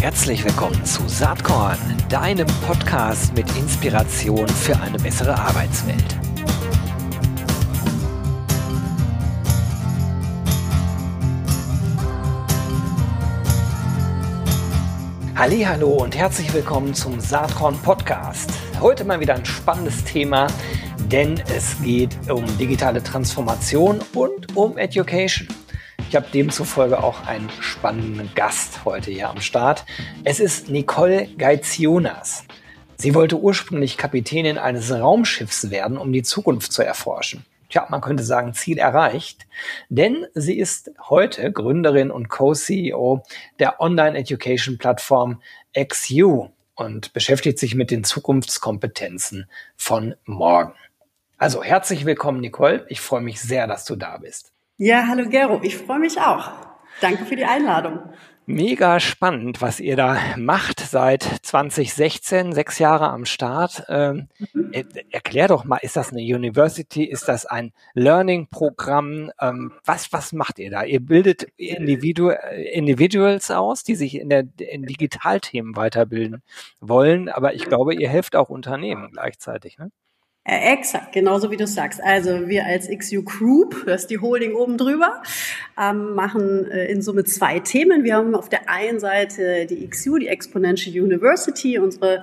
Herzlich willkommen zu Saatkorn, deinem Podcast mit Inspiration für eine bessere Arbeitswelt. Hallo und herzlich willkommen zum Saatkorn Podcast. Heute mal wieder ein spannendes Thema, denn es geht um digitale Transformation und um Education. Ich habe demzufolge auch einen spannenden Gast heute hier am Start. Es ist Nicole Geizionas. Sie wollte ursprünglich Kapitänin eines Raumschiffs werden, um die Zukunft zu erforschen. Tja, man könnte sagen, Ziel erreicht, denn sie ist heute Gründerin und Co-CEO der Online-Education-Plattform XU und beschäftigt sich mit den Zukunftskompetenzen von morgen. Also herzlich willkommen, Nicole. Ich freue mich sehr, dass du da bist. Ja, hallo Gero, ich freue mich auch. Danke für die Einladung. Mega spannend, was ihr da macht seit 2016, sechs Jahre am Start. Ähm, mhm. Erklär doch mal, ist das eine University? Ist das ein Learning-Programm? Ähm, was, was macht ihr da? Ihr bildet Individu Individuals aus, die sich in der in Digitalthemen weiterbilden wollen, aber ich glaube, ihr helft auch Unternehmen gleichzeitig. Ne? Äh, exakt, genauso wie du sagst. Also wir als XU Group, das ist die Holding oben drüber, ähm, machen äh, in Summe zwei Themen. Wir haben auf der einen Seite die XU, die Exponential University, unsere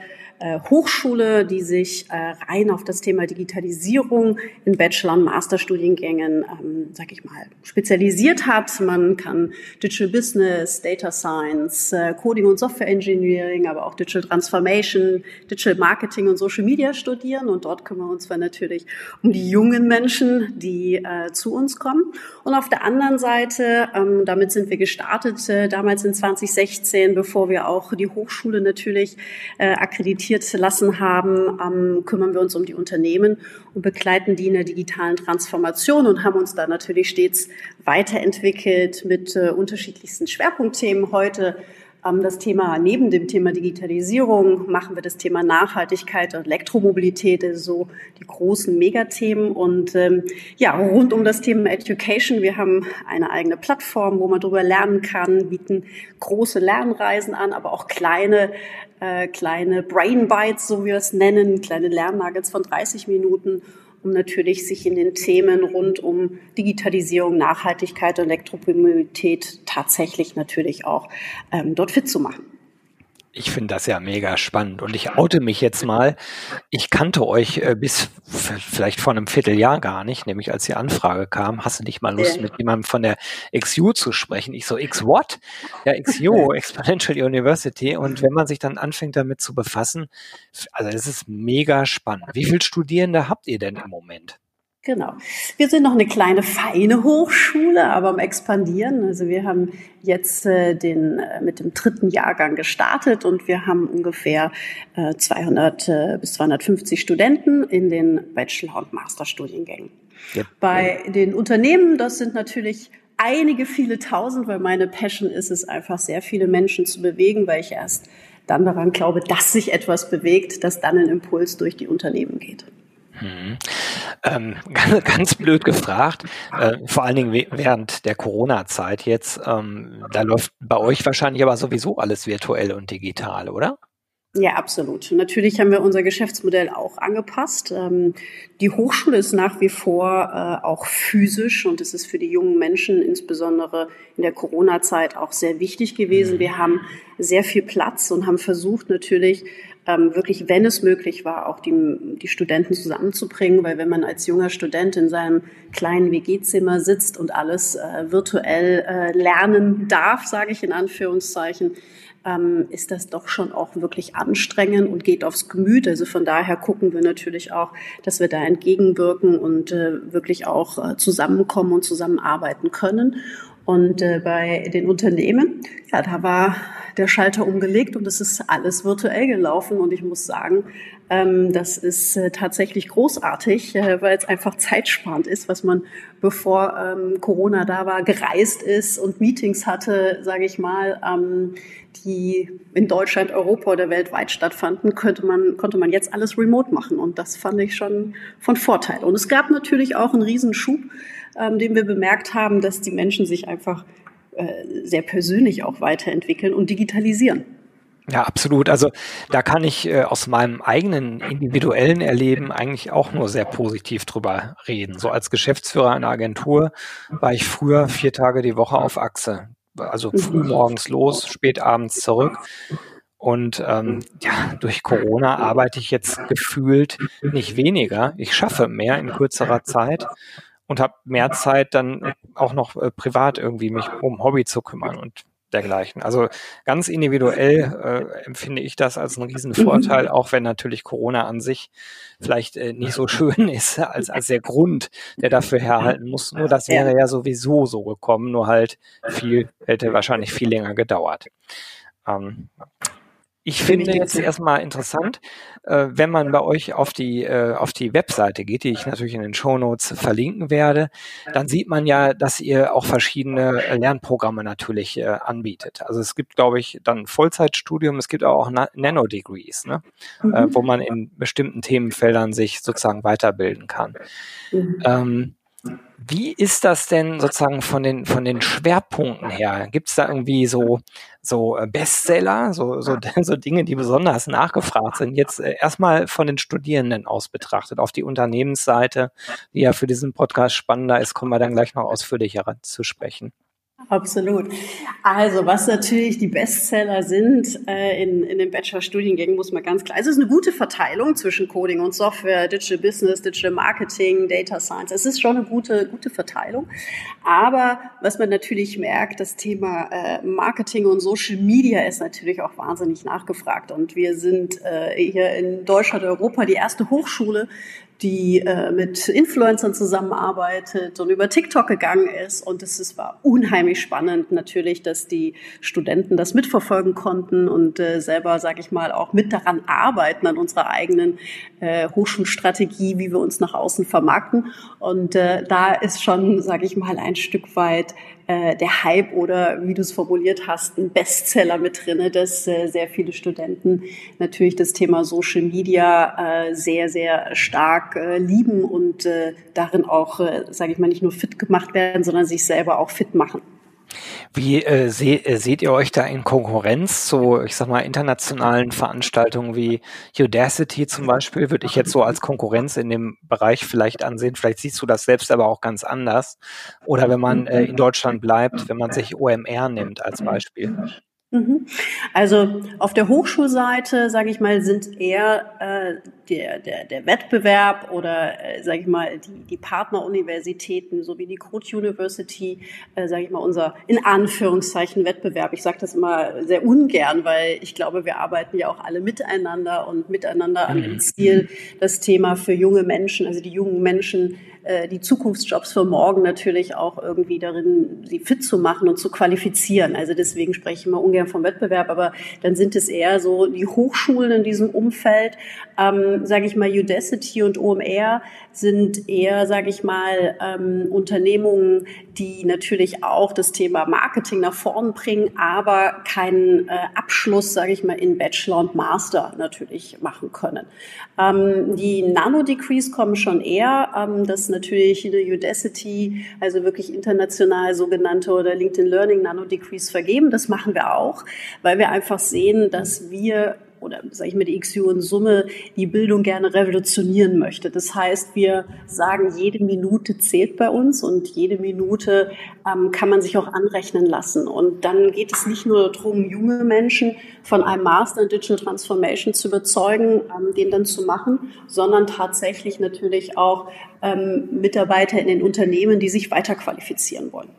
Hochschule, die sich äh, rein auf das Thema Digitalisierung in Bachelor- und Masterstudiengängen, ähm, sag ich mal, spezialisiert hat. Man kann Digital Business, Data Science, äh, Coding und Software Engineering, aber auch Digital Transformation, Digital Marketing und Social Media studieren. Und dort kümmern wir uns zwar natürlich um die jungen Menschen, die äh, zu uns kommen. Und auf der anderen Seite, ähm, damit sind wir gestartet, äh, damals in 2016, bevor wir auch die Hochschule natürlich äh, akkreditiert implementiert lassen haben, ähm, kümmern wir uns um die Unternehmen und begleiten die in der digitalen Transformation und haben uns da natürlich stets weiterentwickelt mit äh, unterschiedlichsten Schwerpunktthemen. Heute ähm, das Thema, neben dem Thema Digitalisierung machen wir das Thema Nachhaltigkeit und Elektromobilität, also so die großen Megathemen. Und ähm, ja, rund um das Thema Education, wir haben eine eigene Plattform, wo man darüber lernen kann, bieten große Lernreisen an, aber auch kleine, äh, kleine Brain Bites, so wie wir es nennen, kleine Lernnuggets von 30 Minuten um natürlich sich in den Themen rund um Digitalisierung, Nachhaltigkeit und Elektromobilität tatsächlich natürlich auch ähm, dort fit zu machen. Ich finde das ja mega spannend und ich oute mich jetzt mal. Ich kannte euch äh, bis vielleicht vor einem Vierteljahr gar nicht, nämlich als die Anfrage kam, hast du nicht mal Lust, mit jemandem von der XU zu sprechen? Ich so, X what? Ja, XU, Exponential University. Und wenn man sich dann anfängt damit zu befassen, also das ist mega spannend. Wie viele Studierende habt ihr denn im Moment? Genau. Wir sind noch eine kleine feine Hochschule, aber am expandieren. Also wir haben jetzt äh, den äh, mit dem dritten Jahrgang gestartet und wir haben ungefähr äh, 200 äh, bis 250 Studenten in den Bachelor- und Masterstudiengängen. Ja. Bei den Unternehmen, das sind natürlich einige viele tausend, weil meine Passion ist es einfach sehr viele Menschen zu bewegen, weil ich erst dann daran glaube, dass sich etwas bewegt, dass dann ein Impuls durch die Unternehmen geht. Mhm. Ähm, ganz, ganz, blöd gefragt, äh, vor allen Dingen während der Corona-Zeit jetzt, ähm, da läuft bei euch wahrscheinlich aber sowieso alles virtuell und digital, oder? Ja, absolut. Natürlich haben wir unser Geschäftsmodell auch angepasst. Ähm, die Hochschule ist nach wie vor äh, auch physisch und es ist für die jungen Menschen insbesondere in der Corona-Zeit auch sehr wichtig gewesen. Mhm. Wir haben sehr viel Platz und haben versucht natürlich ähm, wirklich, wenn es möglich war, auch die, die Studenten zusammenzubringen, weil wenn man als junger Student in seinem kleinen WG-Zimmer sitzt und alles äh, virtuell äh, lernen darf, sage ich in Anführungszeichen, ähm, ist das doch schon auch wirklich anstrengend und geht aufs Gemüt. Also von daher gucken wir natürlich auch, dass wir da entgegenwirken und äh, wirklich auch äh, zusammenkommen und zusammenarbeiten können. Und äh, bei den Unternehmen, ja, da war der Schalter umgelegt und es ist alles virtuell gelaufen. Und ich muss sagen, ähm, das ist äh, tatsächlich großartig, äh, weil es einfach zeitsparend ist, was man bevor ähm, Corona da war, gereist ist und Meetings hatte, sage ich mal, ähm, die in Deutschland, Europa oder weltweit stattfanden, könnte man, konnte man jetzt alles remote machen. Und das fand ich schon von Vorteil. Und es gab natürlich auch einen Riesenschub, ähm, den wir bemerkt haben, dass die Menschen sich einfach äh, sehr persönlich auch weiterentwickeln und digitalisieren. Ja, absolut. Also da kann ich äh, aus meinem eigenen individuellen Erleben eigentlich auch nur sehr positiv drüber reden. So als Geschäftsführer einer Agentur war ich früher vier Tage die Woche auf Achse. Also früh mhm. morgens los, spät abends zurück. Und ähm, ja, durch Corona arbeite ich jetzt gefühlt nicht weniger. Ich schaffe mehr in kürzerer Zeit und habe mehr Zeit dann auch noch äh, privat irgendwie mich um Hobby zu kümmern. Und dergleichen. Also ganz individuell äh, empfinde ich das als einen riesen Vorteil, auch wenn natürlich Corona an sich vielleicht äh, nicht so schön ist als, als der Grund, der dafür herhalten muss. Nur das wäre ja sowieso so gekommen, nur halt viel, hätte wahrscheinlich viel länger gedauert. Ähm, ich finde jetzt erstmal interessant, äh, wenn man bei euch auf die, äh, auf die Webseite geht, die ich natürlich in den Show Notes verlinken werde, dann sieht man ja, dass ihr auch verschiedene Lernprogramme natürlich äh, anbietet. Also es gibt, glaube ich, dann Vollzeitstudium, es gibt auch Nano-Degrees, ne? Mhm. Äh, wo man in bestimmten Themenfeldern sich sozusagen weiterbilden kann. Mhm. Ähm, wie ist das denn sozusagen von den, von den Schwerpunkten her? Gibt es da irgendwie so, so äh, Bestseller, so, so, so Dinge, die besonders nachgefragt sind? Jetzt äh, erstmal von den Studierenden aus betrachtet. Auf die Unternehmensseite, die ja für diesen Podcast spannender ist, kommen wir dann gleich noch ausführlicher zu sprechen. Absolut. Also, was natürlich die Bestseller sind äh, in, in den Bachelor-Studiengängen, muss man ganz klar. Es ist eine gute Verteilung zwischen Coding und Software, Digital Business, Digital Marketing, Data Science. Es ist schon eine gute, gute Verteilung. Aber was man natürlich merkt, das Thema äh, Marketing und Social Media ist natürlich auch wahnsinnig nachgefragt. Und wir sind äh, hier in Deutschland, Europa die erste Hochschule, die äh, mit Influencern zusammenarbeitet und über TikTok gegangen ist. Und es ist, war unheimlich spannend natürlich, dass die Studenten das mitverfolgen konnten und äh, selber, sage ich mal, auch mit daran arbeiten an unserer eigenen äh, Hochschulstrategie, wie wir uns nach außen vermarkten. Und äh, da ist schon, sage ich mal, ein Stück weit äh, der Hype oder wie du es formuliert hast, ein Bestseller mit drinne, dass äh, sehr viele Studenten natürlich das Thema Social Media äh, sehr, sehr stark äh, lieben und äh, darin auch, äh, sage ich mal, nicht nur fit gemacht werden, sondern sich selber auch fit machen. Wie äh, se äh, seht ihr euch da in Konkurrenz zu, ich sag mal, internationalen Veranstaltungen wie Udacity zum Beispiel? Würde ich jetzt so als Konkurrenz in dem Bereich vielleicht ansehen. Vielleicht siehst du das selbst aber auch ganz anders. Oder wenn man äh, in Deutschland bleibt, wenn man sich OMR nimmt als Beispiel. Mhm. Also auf der Hochschulseite, sage ich mal, sind eher äh, der, der, der Wettbewerb oder, äh, sage ich mal, die, die Partneruniversitäten sowie die Code University, äh, sage ich mal, unser in Anführungszeichen Wettbewerb. Ich sage das immer sehr ungern, weil ich glaube, wir arbeiten ja auch alle miteinander und miteinander an dem mhm. Ziel, das Thema für junge Menschen, also die jungen Menschen äh, die Zukunftsjobs für morgen natürlich auch irgendwie darin, sie fit zu machen und zu qualifizieren. Also deswegen spreche ich immer ungern vom Wettbewerb, aber dann sind es eher so die Hochschulen in diesem Umfeld, ähm, sage ich mal, Udacity und OMR sind eher, sage ich mal, ähm, Unternehmungen, die natürlich auch das Thema Marketing nach vorn bringen, aber keinen äh, Abschluss, sage ich mal, in Bachelor und Master natürlich machen können. Ähm, die Nano-Degrees kommen schon eher. Ähm, das natürlich eine Udacity, also wirklich international sogenannte oder LinkedIn Learning Nano-Degrees vergeben. Das machen wir auch, weil wir einfach sehen, dass wir oder sage ich die XU in Summe die Bildung gerne revolutionieren möchte. Das heißt, wir sagen, jede Minute zählt bei uns und jede Minute ähm, kann man sich auch anrechnen lassen. Und dann geht es nicht nur darum, junge Menschen von einem Master in Digital Transformation zu überzeugen, ähm, den dann zu machen, sondern tatsächlich natürlich auch ähm, Mitarbeiter in den Unternehmen, die sich weiterqualifizieren wollen.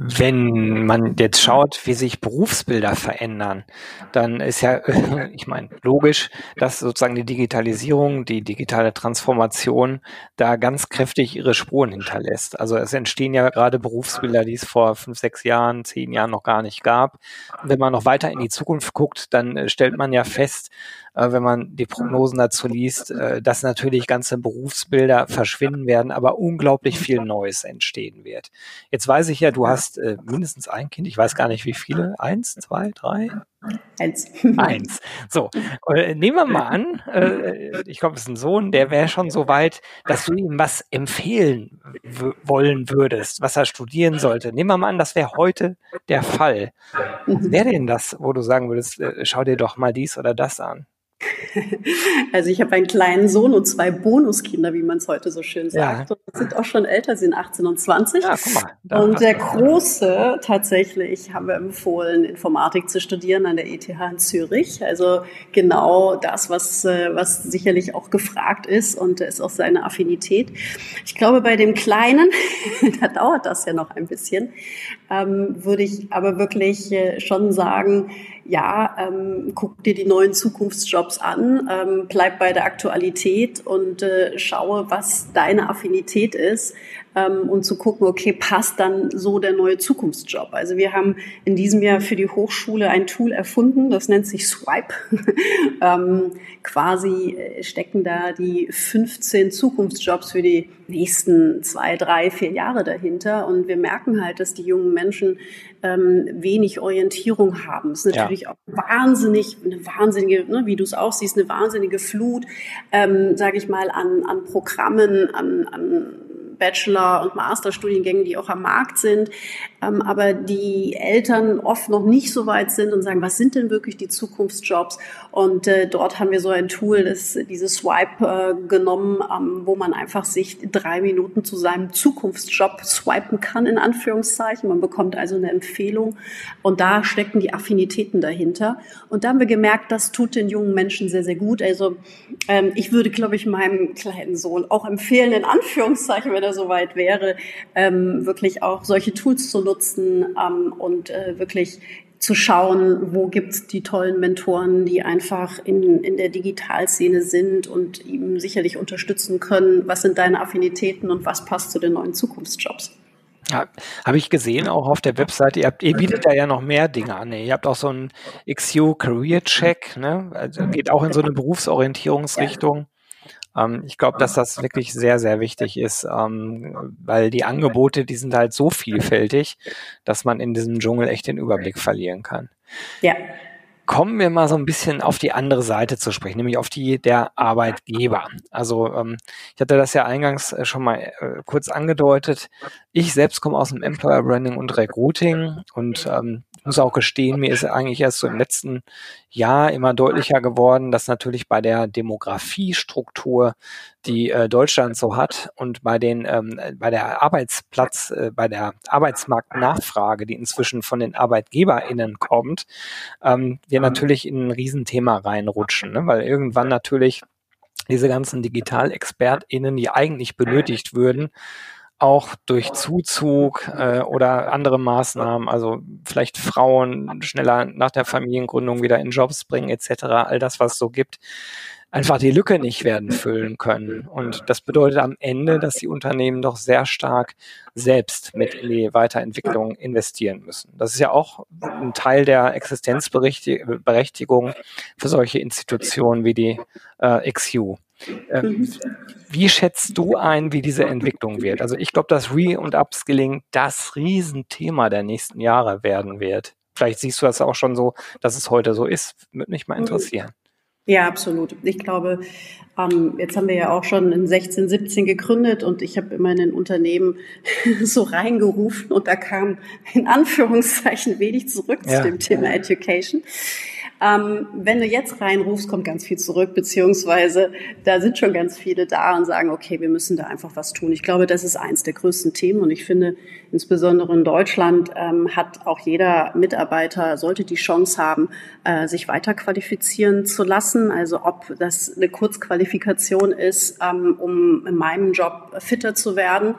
Wenn man jetzt schaut, wie sich Berufsbilder verändern, dann ist ja, ich meine, logisch, dass sozusagen die Digitalisierung, die digitale Transformation da ganz kräftig ihre Spuren hinterlässt. Also es entstehen ja gerade Berufsbilder, die es vor fünf, sechs Jahren, zehn Jahren noch gar nicht gab. Wenn man noch weiter in die Zukunft guckt, dann äh, stellt man ja fest, äh, wenn man die Prognosen dazu liest, äh, dass natürlich ganze Berufsbilder verschwinden werden, aber unglaublich viel Neues entstehen wird. Jetzt weiß ich ja, du hast äh, mindestens ein Kind, ich weiß gar nicht wie viele, eins, zwei, drei? Eins. Eins. So, äh, nehmen wir mal an, äh, ich glaube, es ist ein Sohn, der wäre schon so weit, dass du ihm was empfehlen wollen würdest, was er studieren sollte. Nehmen wir mal an, das wäre heute der Fall. Mhm. Wäre denn das, wo du sagen würdest, äh, schau dir doch mal dies oder das an? Also ich habe einen kleinen Sohn und zwei Bonuskinder, wie man es heute so schön sagt. Ja. Und sind auch schon älter, sind 18 und 20. Ja, guck mal. Und der Große, tatsächlich, haben wir empfohlen, Informatik zu studieren an der ETH in Zürich. Also genau das, was, äh, was sicherlich auch gefragt ist und ist auch seine Affinität. Ich glaube, bei dem Kleinen, da dauert das ja noch ein bisschen, ähm, würde ich aber wirklich äh, schon sagen, ja, ähm, guck dir die neuen Zukunftsjobs an, ähm, bleib bei der Aktualität und äh, schaue, was deine Affinität ist ähm, und zu gucken, okay, passt dann so der neue Zukunftsjob. Also wir haben in diesem Jahr für die Hochschule ein Tool erfunden, das nennt sich Swipe. ähm, quasi äh, stecken da die 15 Zukunftsjobs für die nächsten zwei, drei, vier Jahre dahinter. Und wir merken halt, dass die jungen Menschen ähm, wenig Orientierung haben. Es ist natürlich ja. auch wahnsinnig, eine wahnsinnige, ne, wie du es auch siehst, eine wahnsinnige Flut, ähm, sage ich mal, an, an Programmen, an, an Bachelor- und Masterstudiengängen, die auch am Markt sind, ähm, aber die Eltern oft noch nicht so weit sind und sagen, was sind denn wirklich die Zukunftsjobs? Und äh, dort haben wir so ein Tool, das dieses Swipe äh, genommen, ähm, wo man einfach sich drei Minuten zu seinem Zukunftsjob swipen kann, in Anführungszeichen. Man bekommt also eine Empfehlung und da stecken die Affinitäten dahinter. Und da haben wir gemerkt, das tut den jungen Menschen sehr, sehr gut. Also ähm, ich würde, glaube ich, meinem kleinen Sohn auch empfehlen, in Anführungszeichen, wenn er soweit wäre, ähm, wirklich auch solche Tools zu nutzen ähm, und äh, wirklich zu schauen, wo gibt's die tollen Mentoren, die einfach in, in der Digitalszene sind und ihm sicherlich unterstützen können. Was sind deine Affinitäten und was passt zu den neuen Zukunftsjobs? Ja, habe ich gesehen, auch auf der Webseite. Ihr, habt, ihr bietet da ja noch mehr Dinge an. Ihr habt auch so einen XU Career Check, ne? Also geht auch in so eine Berufsorientierungsrichtung. Ähm, ich glaube, dass das wirklich sehr, sehr wichtig ist, ähm, weil die Angebote, die sind halt so vielfältig, dass man in diesem Dschungel echt den Überblick verlieren kann. Ja. Kommen wir mal so ein bisschen auf die andere Seite zu sprechen, nämlich auf die der Arbeitgeber. Also ähm, ich hatte das ja eingangs äh, schon mal äh, kurz angedeutet. Ich selbst komme aus dem Employer Branding und Recruiting und ähm, muss auch gestehen, mir ist eigentlich erst so im letzten Jahr immer deutlicher geworden, dass natürlich bei der Demografiestruktur, die äh, Deutschland so hat und bei den ähm, bei der Arbeitsplatz, äh, bei der Arbeitsmarktnachfrage, die inzwischen von den ArbeitgeberInnen kommt, ähm, wir natürlich in ein Riesenthema reinrutschen, ne? weil irgendwann natürlich diese ganzen Digitalexpertinnen, die eigentlich benötigt würden, auch durch Zuzug äh, oder andere Maßnahmen, also vielleicht Frauen schneller nach der Familiengründung wieder in Jobs bringen etc., all das, was es so gibt, einfach die Lücke nicht werden füllen können. Und das bedeutet am Ende, dass die Unternehmen doch sehr stark selbst mit in die Weiterentwicklung investieren müssen. Das ist ja auch ein Teil der Existenzberechtigung für solche Institutionen wie die äh, XU. Ähm, wie schätzt du ein, wie diese Entwicklung wird? Also ich glaube, dass Re- und Upskilling das Riesenthema der nächsten Jahre werden wird. Vielleicht siehst du das auch schon so, dass es heute so ist. Würde mich mal interessieren. Ja, absolut. Ich glaube, ähm, jetzt haben wir ja auch schon in 16, 17 gegründet und ich habe immer in ein Unternehmen so reingerufen und da kam in Anführungszeichen wenig zurück ja. zu dem Thema Education. Ähm, wenn du jetzt reinrufst, kommt ganz viel zurück, beziehungsweise da sind schon ganz viele da und sagen, okay, wir müssen da einfach was tun. Ich glaube, das ist eins der größten Themen und ich finde, insbesondere in Deutschland ähm, hat auch jeder Mitarbeiter, sollte die Chance haben, äh, sich weiter qualifizieren zu lassen. Also ob das eine Kurzqualifikation ist, ähm, um in meinem Job fitter zu werden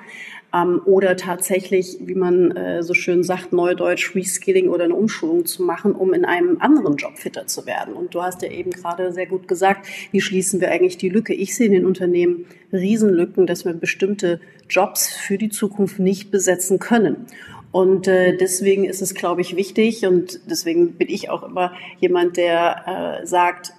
ähm, oder tatsächlich, wie man äh, so schön sagt, Neudeutsch Reskilling oder eine Umschulung zu machen, um in einem anderen Job fitter zu werden. Und du hast ja eben gerade sehr gut gesagt, wie schließen wir eigentlich die Lücke? Ich sehe in den Unternehmen Riesenlücken, dass wir bestimmte Jobs für die Zukunft nicht besetzen können. Und äh, deswegen ist es, glaube ich, wichtig und deswegen bin ich auch immer jemand, der äh, sagt,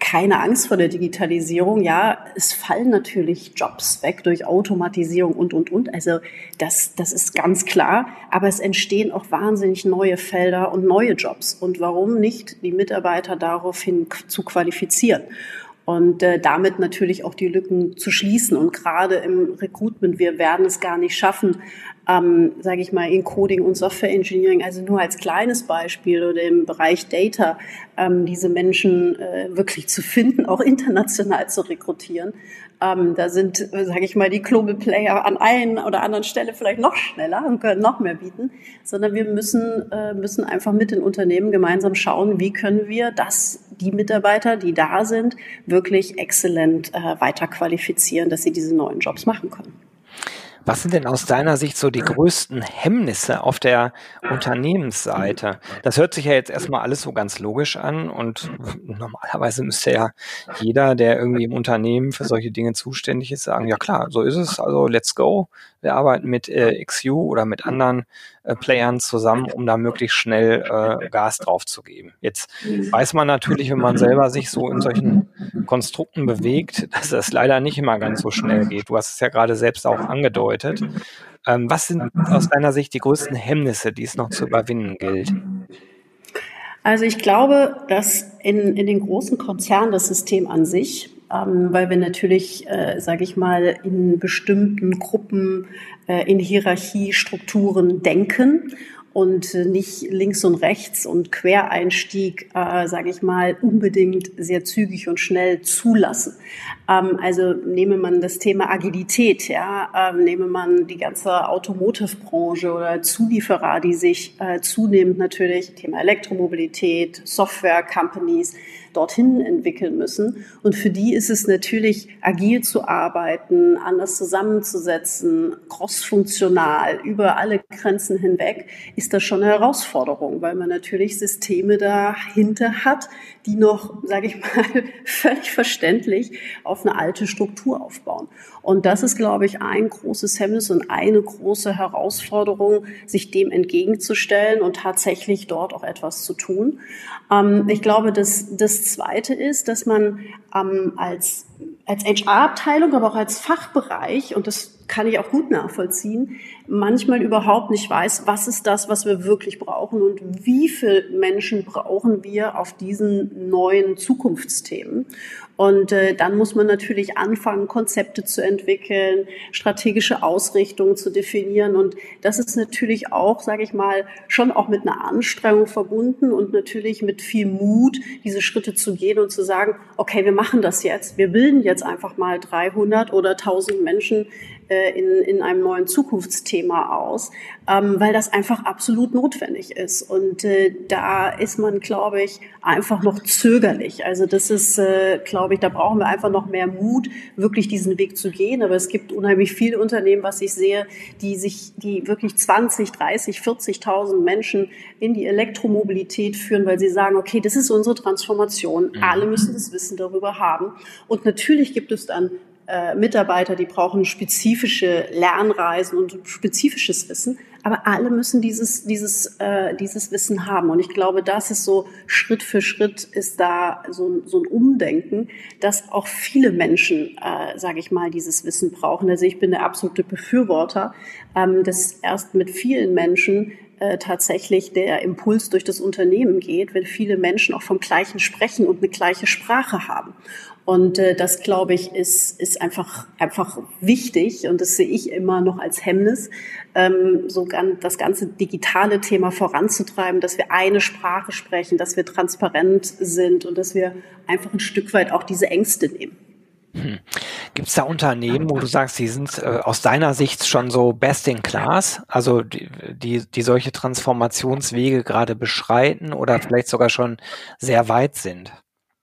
keine Angst vor der Digitalisierung. Ja, es fallen natürlich Jobs weg durch Automatisierung und, und, und. Also das, das ist ganz klar. Aber es entstehen auch wahnsinnig neue Felder und neue Jobs. Und warum nicht die Mitarbeiter daraufhin zu qualifizieren? Und äh, damit natürlich auch die Lücken zu schließen. Und gerade im Recruitment, wir werden es gar nicht schaffen, ähm, sage ich mal, in Coding und Software Engineering, also nur als kleines Beispiel oder im Bereich Data, ähm, diese Menschen äh, wirklich zu finden, auch international zu rekrutieren. Ähm, da sind, äh, sage ich mal, die Global Player an einen oder anderen Stelle vielleicht noch schneller und können noch mehr bieten, sondern wir müssen, äh, müssen einfach mit den Unternehmen gemeinsam schauen, wie können wir das, die Mitarbeiter, die da sind, wirklich exzellent äh, weiter qualifizieren, dass sie diese neuen Jobs machen können. Was sind denn aus deiner Sicht so die größten Hemmnisse auf der Unternehmensseite? Das hört sich ja jetzt erstmal alles so ganz logisch an und normalerweise müsste ja jeder, der irgendwie im Unternehmen für solche Dinge zuständig ist, sagen, ja klar, so ist es, also let's go. Wir arbeiten mit äh, XU oder mit anderen äh, Playern zusammen, um da möglichst schnell äh, Gas drauf zu geben. Jetzt weiß man natürlich, wenn man selber sich so in solchen Konstrukten bewegt, dass das leider nicht immer ganz so schnell geht. Du hast es ja gerade selbst auch angedeutet. Ähm, was sind aus deiner Sicht die größten Hemmnisse, die es noch zu überwinden gilt? Also ich glaube, dass in, in den großen Konzernen das System an sich ähm, weil wir natürlich, äh, sage ich mal, in bestimmten Gruppen, äh, in Hierarchiestrukturen denken und nicht links und rechts und Quereinstieg, äh, sage ich mal, unbedingt sehr zügig und schnell zulassen. Ähm, also nehme man das Thema Agilität, ja, ähm, nehme man die ganze Automotive-Branche oder Zulieferer, die sich äh, zunehmend natürlich Thema Elektromobilität, Software-Companies dorthin entwickeln müssen. Und für die ist es natürlich agil zu arbeiten, anders zusammenzusetzen, crossfunktional über alle Grenzen hinweg, ist das schon eine Herausforderung, weil man natürlich Systeme dahinter hat, die noch, sage ich mal, völlig verständlich auf eine alte Struktur aufbauen. Und das ist, glaube ich, ein großes Hemmnis und eine große Herausforderung, sich dem entgegenzustellen und tatsächlich dort auch etwas zu tun. Ähm, ich glaube, dass das Zweite ist, dass man ähm, als, als HR-Abteilung, aber auch als Fachbereich, und das kann ich auch gut nachvollziehen, manchmal überhaupt nicht weiß, was ist das, was wir wirklich brauchen und wie viele Menschen brauchen wir auf diesen neuen Zukunftsthemen. Und äh, dann muss man natürlich anfangen, Konzepte zu entwickeln, strategische Ausrichtungen zu definieren. Und das ist natürlich auch, sage ich mal, schon auch mit einer Anstrengung verbunden und natürlich mit viel Mut, diese Schritte zu gehen und zu sagen, okay, wir machen das jetzt. Wir bilden jetzt einfach mal 300 oder 1000 Menschen äh, in, in einem neuen Zukunftsthema aus, ähm, weil das einfach absolut notwendig ist. Und äh, da ist man, glaube ich, einfach noch zögerlich. Also das ist, äh, glaube ich, da brauchen wir einfach noch mehr Mut, wirklich diesen Weg zu gehen. Aber es gibt unheimlich viele Unternehmen, was ich sehe, die sich, die wirklich 20, 30, 40.000 Menschen in die Elektromobilität führen, weil sie sagen, okay, das ist unsere Transformation. Mhm. Alle müssen das Wissen darüber haben. Und natürlich gibt es dann äh, Mitarbeiter, die brauchen spezifische Lernreisen und spezifisches Wissen. Aber alle müssen dieses, dieses, äh, dieses Wissen haben. Und ich glaube, das ist so Schritt für Schritt ist da so, so ein Umdenken, dass auch viele Menschen, äh, sage ich mal, dieses Wissen brauchen. Also ich bin der absolute Befürworter, ähm, dass erst mit vielen Menschen äh, tatsächlich der Impuls durch das Unternehmen geht, wenn viele Menschen auch vom Gleichen sprechen und eine gleiche Sprache haben. Und äh, das, glaube ich, ist, ist einfach, einfach wichtig und das sehe ich immer noch als Hemmnis, ähm, so ganz, das ganze digitale Thema voranzutreiben, dass wir eine Sprache sprechen, dass wir transparent sind und dass wir einfach ein Stück weit auch diese Ängste nehmen. Hm. Gibt es da Unternehmen, wo du sagst, die sind äh, aus deiner Sicht schon so best in class, also die, die, die solche Transformationswege gerade beschreiten oder vielleicht sogar schon sehr weit sind?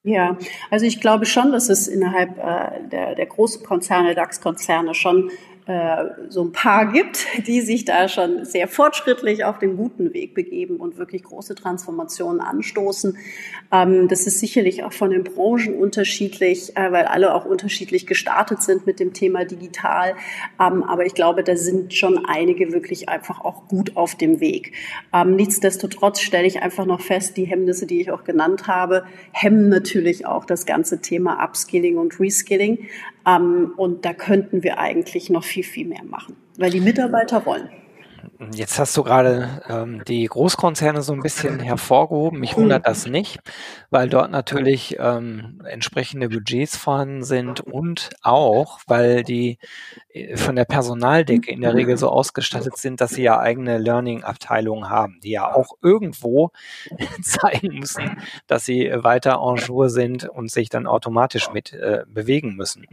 Ja, also ich glaube schon, dass es innerhalb äh, der, der großen Konzerne, DAX-Konzerne schon äh, so ein paar gibt, die sich da schon sehr fortschrittlich auf den guten Weg begeben und wirklich große Transformationen anstoßen. Ähm, das ist sicherlich auch von den Branchen unterschiedlich, äh, weil alle auch unterschiedlich gestartet sind mit dem Thema digital. Ähm, aber ich glaube, da sind schon einige wirklich einfach auch gut auf dem Weg. Ähm, nichtsdestotrotz stelle ich einfach noch fest, die Hemmnisse, die ich auch genannt habe, hemmen natürlich auch das ganze Thema Upskilling und Reskilling. Ähm, und da könnten wir eigentlich noch viel, viel mehr machen, weil die Mitarbeiter wollen. Jetzt hast du gerade ähm, die Großkonzerne so ein bisschen hervorgehoben. Mich wundert das nicht, weil dort natürlich ähm, entsprechende Budgets vorhanden sind und auch, weil die äh, von der Personaldecke in der Regel so ausgestattet sind, dass sie ja eigene Learning-Abteilungen haben, die ja auch irgendwo zeigen müssen, dass sie weiter en jour sind und sich dann automatisch mit äh, bewegen müssen.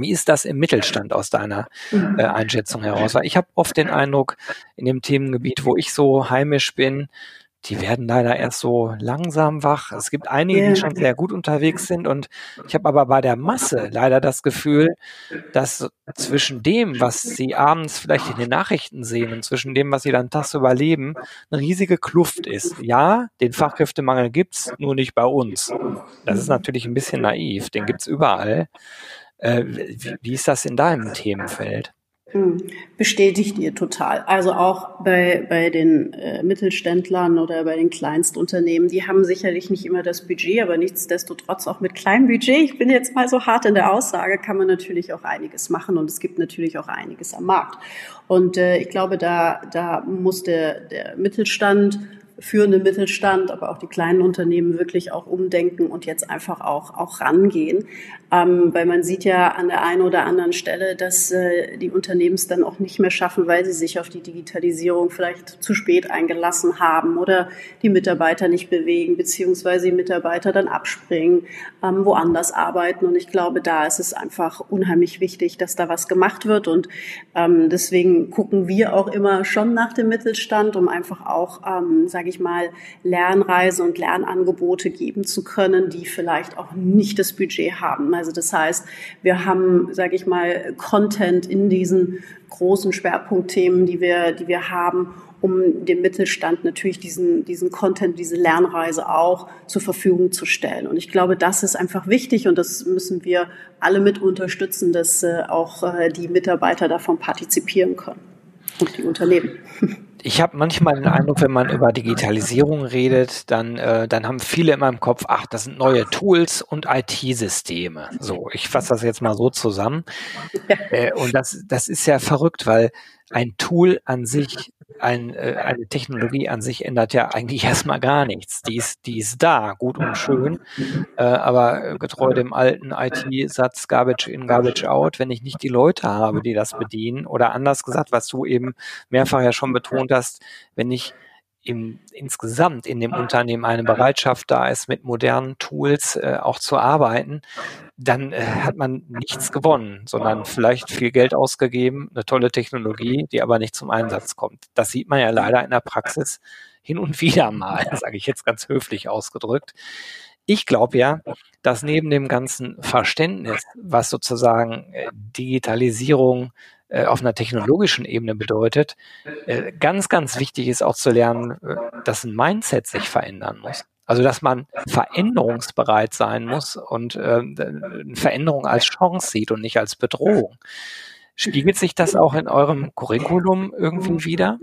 Wie ist das im Mittelstand aus deiner mhm. äh, Einschätzung heraus? Weil ich habe oft den Eindruck, in dem Themengebiet, wo ich so heimisch bin, die werden leider erst so langsam wach. Es gibt einige, die schon sehr gut unterwegs sind und ich habe aber bei der Masse leider das Gefühl, dass zwischen dem, was sie abends vielleicht in den Nachrichten sehen und zwischen dem, was sie dann tags überleben, eine riesige Kluft ist. Ja, den Fachkräftemangel gibt's, nur nicht bei uns. Das ist natürlich ein bisschen naiv, den gibt's überall. Äh, wie, wie ist das in deinem Themenfeld? Hm, bestätigt ihr total. Also auch bei, bei den äh, Mittelständlern oder bei den Kleinstunternehmen, die haben sicherlich nicht immer das Budget, aber nichtsdestotrotz auch mit kleinem Budget, ich bin jetzt mal so hart in der Aussage, kann man natürlich auch einiges machen und es gibt natürlich auch einiges am Markt. Und äh, ich glaube, da, da muss der, der Mittelstand führende Mittelstand, aber auch die kleinen Unternehmen wirklich auch umdenken und jetzt einfach auch, auch rangehen. Ähm, weil man sieht ja an der einen oder anderen Stelle, dass äh, die Unternehmen es dann auch nicht mehr schaffen, weil sie sich auf die Digitalisierung vielleicht zu spät eingelassen haben oder die Mitarbeiter nicht bewegen, beziehungsweise die Mitarbeiter dann abspringen, ähm, woanders arbeiten. Und ich glaube, da ist es einfach unheimlich wichtig, dass da was gemacht wird. Und ähm, deswegen gucken wir auch immer schon nach dem Mittelstand, um einfach auch, ähm, sage ich mal, Lernreisen und Lernangebote geben zu können, die vielleicht auch nicht das Budget haben. Also das heißt, wir haben, sage ich mal, Content in diesen großen Schwerpunktthemen, die wir, die wir haben, um dem Mittelstand natürlich diesen, diesen Content, diese Lernreise auch zur Verfügung zu stellen. Und ich glaube, das ist einfach wichtig und das müssen wir alle mit unterstützen, dass äh, auch äh, die Mitarbeiter davon partizipieren können und die Unternehmen. ich habe manchmal den Eindruck, wenn man über Digitalisierung redet, dann, äh, dann haben viele in meinem Kopf, ach, das sind neue Tools und IT-Systeme. So, ich fasse das jetzt mal so zusammen. Äh, und das, das ist ja verrückt, weil ein Tool an sich, ein, äh, eine Technologie an sich ändert ja eigentlich erstmal gar nichts. Die ist, die ist da, gut und schön, äh, aber getreu dem alten IT-Satz Garbage in, Garbage out, wenn ich nicht die Leute habe, die das bedienen, oder anders gesagt, was du eben mehrfach ja schon betont hast, wenn ich im, insgesamt in dem Unternehmen eine Bereitschaft da ist, mit modernen Tools äh, auch zu arbeiten, dann äh, hat man nichts gewonnen, sondern vielleicht viel Geld ausgegeben, eine tolle Technologie, die aber nicht zum Einsatz kommt. Das sieht man ja leider in der Praxis hin und wieder mal, sage ich jetzt ganz höflich ausgedrückt. Ich glaube ja, dass neben dem ganzen Verständnis, was sozusagen äh, Digitalisierung äh, auf einer technologischen Ebene bedeutet, äh, ganz, ganz wichtig ist auch zu lernen, dass ein Mindset sich verändern muss. Also dass man veränderungsbereit sein muss und äh, Veränderung als Chance sieht und nicht als Bedrohung. Spiegelt sich das auch in eurem Curriculum irgendwie wieder?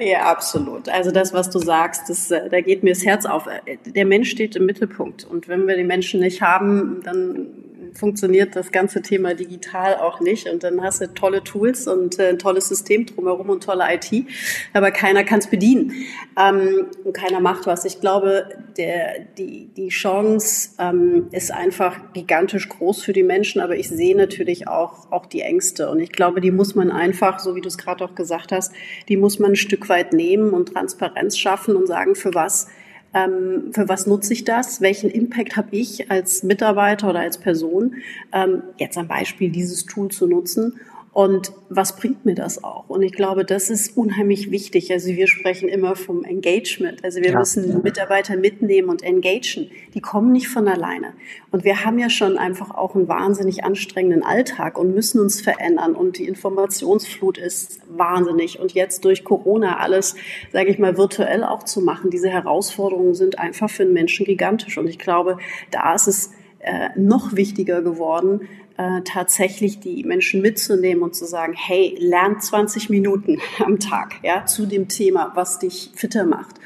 Ja, absolut. Also das, was du sagst, das, da geht mir das Herz auf. Der Mensch steht im Mittelpunkt. Und wenn wir die Menschen nicht haben, dann funktioniert das ganze Thema digital auch nicht. Und dann hast du tolle Tools und äh, ein tolles System drumherum und tolle IT, aber keiner kann es bedienen ähm, und keiner macht was. Ich glaube, der, die, die Chance ähm, ist einfach gigantisch groß für die Menschen, aber ich sehe natürlich auch, auch die Ängste. Und ich glaube, die muss man einfach, so wie du es gerade auch gesagt hast, die muss man ein Stück weit nehmen und Transparenz schaffen und sagen, für was ähm, für was nutze ich das? Welchen Impact habe ich als Mitarbeiter oder als Person, ähm, jetzt ein Beispiel dieses Tool zu nutzen? Und was bringt mir das auch? Und ich glaube, das ist unheimlich wichtig. Also wir sprechen immer vom Engagement. Also wir ja. müssen Mitarbeiter mitnehmen und engagen. Die kommen nicht von alleine. Und wir haben ja schon einfach auch einen wahnsinnig anstrengenden Alltag und müssen uns verändern. Und die Informationsflut ist wahnsinnig. Und jetzt durch Corona alles, sage ich mal, virtuell auch zu machen, diese Herausforderungen sind einfach für einen Menschen gigantisch. Und ich glaube, da ist es äh, noch wichtiger geworden, äh, tatsächlich die Menschen mitzunehmen und zu sagen, hey, lern 20 Minuten am Tag ja, zu dem Thema, was dich fitter macht.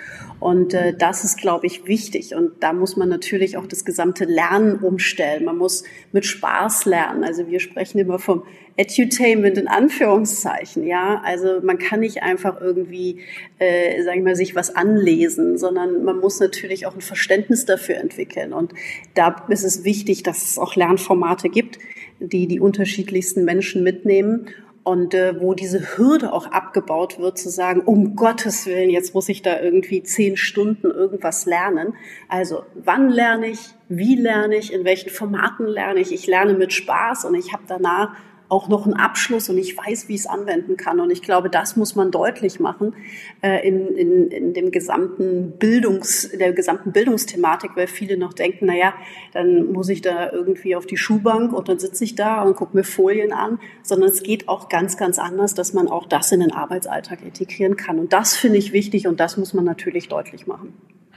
Und äh, das ist, glaube ich, wichtig. Und da muss man natürlich auch das gesamte Lernen umstellen. Man muss mit Spaß lernen. Also wir sprechen immer vom Edutainment in Anführungszeichen. Ja, also man kann nicht einfach irgendwie, äh, sagen wir mal, sich was anlesen, sondern man muss natürlich auch ein Verständnis dafür entwickeln. Und da ist es wichtig, dass es auch Lernformate gibt, die die unterschiedlichsten Menschen mitnehmen und äh, wo diese Hürde auch abgebaut wird, zu sagen, um Gottes Willen, jetzt muss ich da irgendwie zehn Stunden irgendwas lernen. Also wann lerne ich, wie lerne ich, in welchen Formaten lerne ich? Ich lerne mit Spaß und ich habe danach auch noch einen Abschluss und ich weiß, wie ich es anwenden kann. Und ich glaube, das muss man deutlich machen äh, in, in, in dem gesamten Bildungs, der gesamten Bildungsthematik, weil viele noch denken, na ja, dann muss ich da irgendwie auf die Schuhbank und dann sitze ich da und gucke mir Folien an, sondern es geht auch ganz, ganz anders, dass man auch das in den Arbeitsalltag integrieren kann. Und das finde ich wichtig und das muss man natürlich deutlich machen.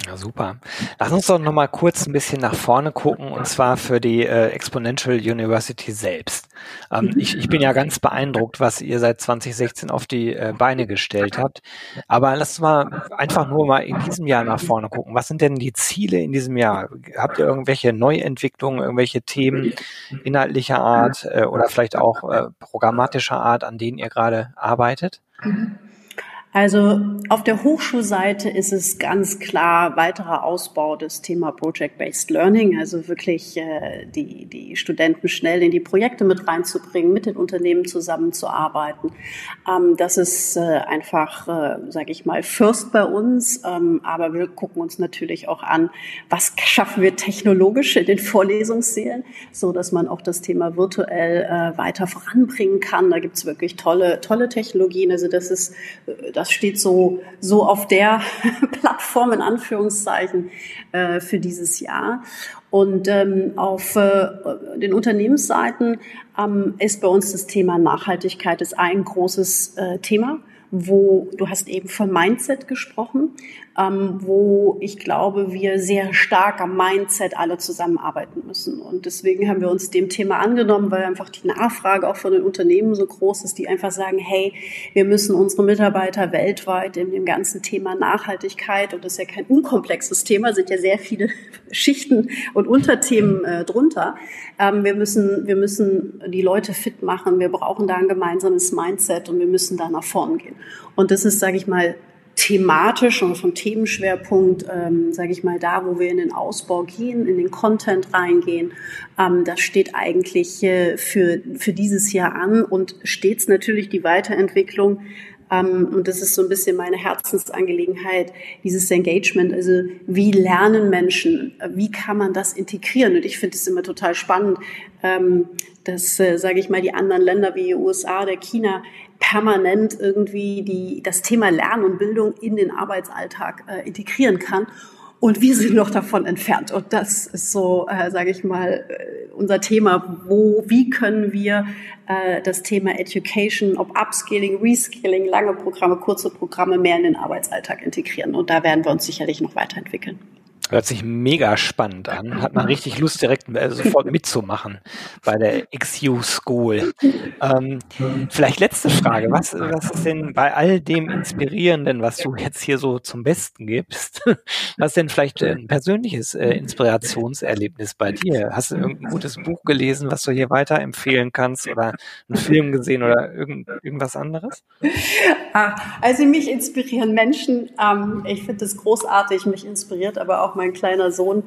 Ja, super. Lass uns doch noch mal kurz ein bisschen nach vorne gucken und zwar für die äh, Exponential University selbst. Ähm, ich, ich bin ja ganz beeindruckt, was ihr seit 2016 auf die äh, Beine gestellt habt. Aber lass uns mal einfach nur mal in diesem Jahr nach vorne gucken. Was sind denn die Ziele in diesem Jahr? Habt ihr irgendwelche Neuentwicklungen, irgendwelche Themen inhaltlicher Art äh, oder vielleicht auch äh, programmatischer Art, an denen ihr gerade arbeitet? Mhm. Also auf der Hochschulseite ist es ganz klar weiterer Ausbau des Thema Project-Based Learning, also wirklich äh, die, die Studenten schnell in die Projekte mit reinzubringen, mit den Unternehmen zusammenzuarbeiten. Ähm, das ist äh, einfach, äh, sage ich mal, First bei uns, ähm, aber wir gucken uns natürlich auch an, was schaffen wir technologisch in den Vorlesungssälen, so dass man auch das Thema virtuell äh, weiter voranbringen kann. Da gibt's wirklich tolle, tolle Technologien. Also das ist äh, das steht so, so auf der Plattform in Anführungszeichen äh, für dieses Jahr. Und ähm, auf äh, den Unternehmensseiten ähm, ist bei uns das Thema Nachhaltigkeit ist ein großes äh, Thema wo du hast eben von Mindset gesprochen, ähm, wo ich glaube, wir sehr stark am Mindset alle zusammenarbeiten müssen. Und deswegen haben wir uns dem Thema angenommen, weil einfach die Nachfrage auch von den Unternehmen so groß ist, die einfach sagen, hey, wir müssen unsere Mitarbeiter weltweit in dem ganzen Thema Nachhaltigkeit, und das ist ja kein unkomplexes Thema, sind ja sehr viele Schichten und Unterthemen äh, drunter. Ähm, wir müssen, wir müssen die Leute fit machen. Wir brauchen da ein gemeinsames Mindset und wir müssen da nach vorn gehen. Und das ist, sage ich mal, thematisch und vom Themenschwerpunkt, ähm, sage ich mal, da, wo wir in den Ausbau gehen, in den Content reingehen, ähm, das steht eigentlich äh, für, für dieses Jahr an und stets natürlich die Weiterentwicklung und das ist so ein bisschen meine Herzensangelegenheit, dieses Engagement. Also wie lernen Menschen? Wie kann man das integrieren? Und ich finde es immer total spannend, ähm, dass, äh, sage ich mal, die anderen Länder wie USA oder China permanent irgendwie die, das Thema Lernen und Bildung in den Arbeitsalltag äh, integrieren kann. Und wir sind noch davon entfernt. Und das ist so, äh, sage ich mal, äh, unser Thema. Wo, wie können wir äh, das Thema Education, ob Upskilling, Reskilling, lange Programme, kurze Programme mehr in den Arbeitsalltag integrieren? Und da werden wir uns sicherlich noch weiterentwickeln. Hört sich mega spannend an. Hat man richtig Lust, direkt äh, sofort mitzumachen bei der XU School. Ähm, vielleicht letzte Frage. Was, was ist denn bei all dem Inspirierenden, was du jetzt hier so zum Besten gibst, was ist denn vielleicht ein persönliches äh, Inspirationserlebnis bei dir? Hast du irgendein gutes Buch gelesen, was du hier weiterempfehlen kannst oder einen Film gesehen oder irgend, irgendwas anderes? Ah, also mich inspirieren Menschen. Ähm, ich finde es großartig. Mich inspiriert aber auch mein kleiner Sohn.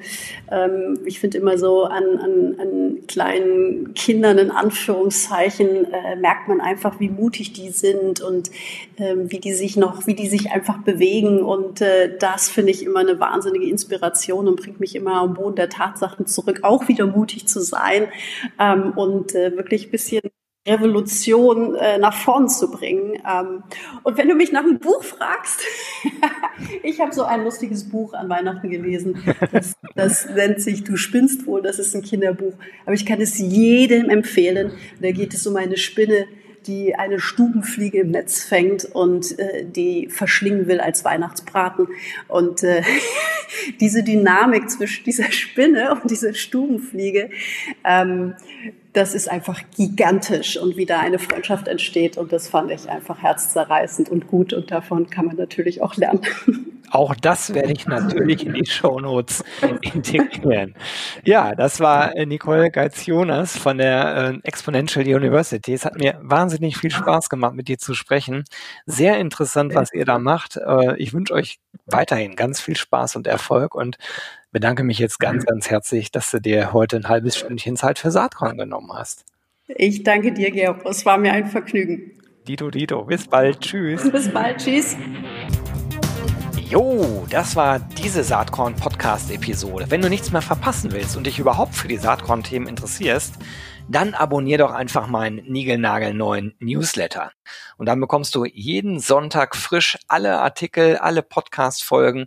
Ähm, ich finde immer so an, an, an kleinen Kindern in Anführungszeichen äh, merkt man einfach, wie mutig die sind und ähm, wie die sich noch, wie die sich einfach bewegen. Und äh, das finde ich immer eine wahnsinnige Inspiration und bringt mich immer am Boden der Tatsachen zurück, auch wieder mutig zu sein ähm, und äh, wirklich ein bisschen Revolution äh, nach vorn zu bringen. Ähm, und wenn du mich nach einem Buch fragst, ich habe so ein lustiges Buch an Weihnachten gelesen. Das, das, nennt sich Du spinnst wohl, das ist ein Kinderbuch. Aber ich kann es jedem empfehlen. Da geht es um eine Spinne, die eine Stubenfliege im Netz fängt und äh, die verschlingen will als Weihnachtsbraten. Und äh, diese Dynamik zwischen dieser Spinne und dieser Stubenfliege, ähm, das ist einfach gigantisch und wie da eine Freundschaft entsteht. Und das fand ich einfach herzzerreißend und gut. Und davon kann man natürlich auch lernen. Auch das werde ich natürlich in die Show Notes integrieren. Ja, das war äh, Nicole Geitz-Jonas von der äh, Exponential University. Es hat mir wahnsinnig viel Spaß gemacht, mit dir zu sprechen. Sehr interessant, was ihr da macht. Äh, ich wünsche euch weiterhin ganz viel Spaß und Erfolg und bedanke mich jetzt ganz, ganz herzlich, dass du dir heute ein halbes Stündchen Zeit für Saatkorn genommen hast. Ich danke dir, Georg. Es war mir ein Vergnügen. Dito, Dito. Bis bald. Tschüss. Bis bald. Tschüss. Jo, das war diese Saatkorn-Podcast-Episode. Wenn du nichts mehr verpassen willst und dich überhaupt für die Saatkorn-Themen interessierst, dann abonnier doch einfach meinen niegelnagelneuen Newsletter. Und dann bekommst du jeden Sonntag frisch alle Artikel, alle Podcast-Folgen,